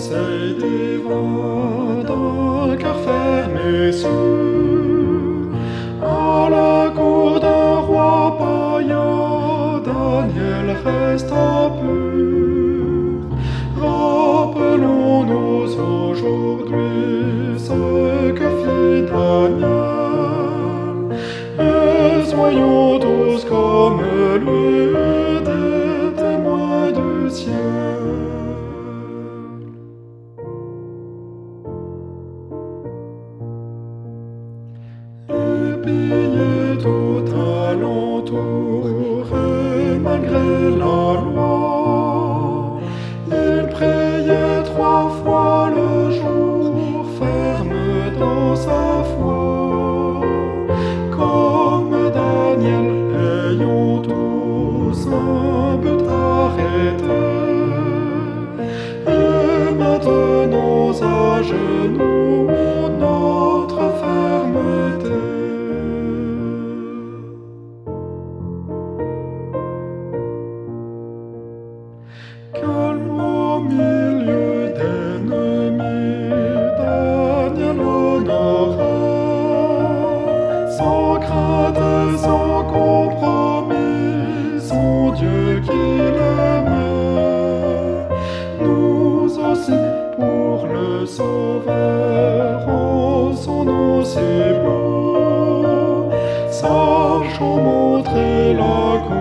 conseil divin d'un cœur fermé sûr, à la cour d'un roi païen, Daniel resta pur. Rappelons-nous aujourd'hui ce que fit Daniel, et soyons tous comme lui. Nous sommes en but d'arrêter et maintenant à genoux notre fermeté. Calme au milieu de nos médailles, Daniel Longora, sans crainte de son. le Sauveur, en son nom c'est beau, sachons montrer la gloire.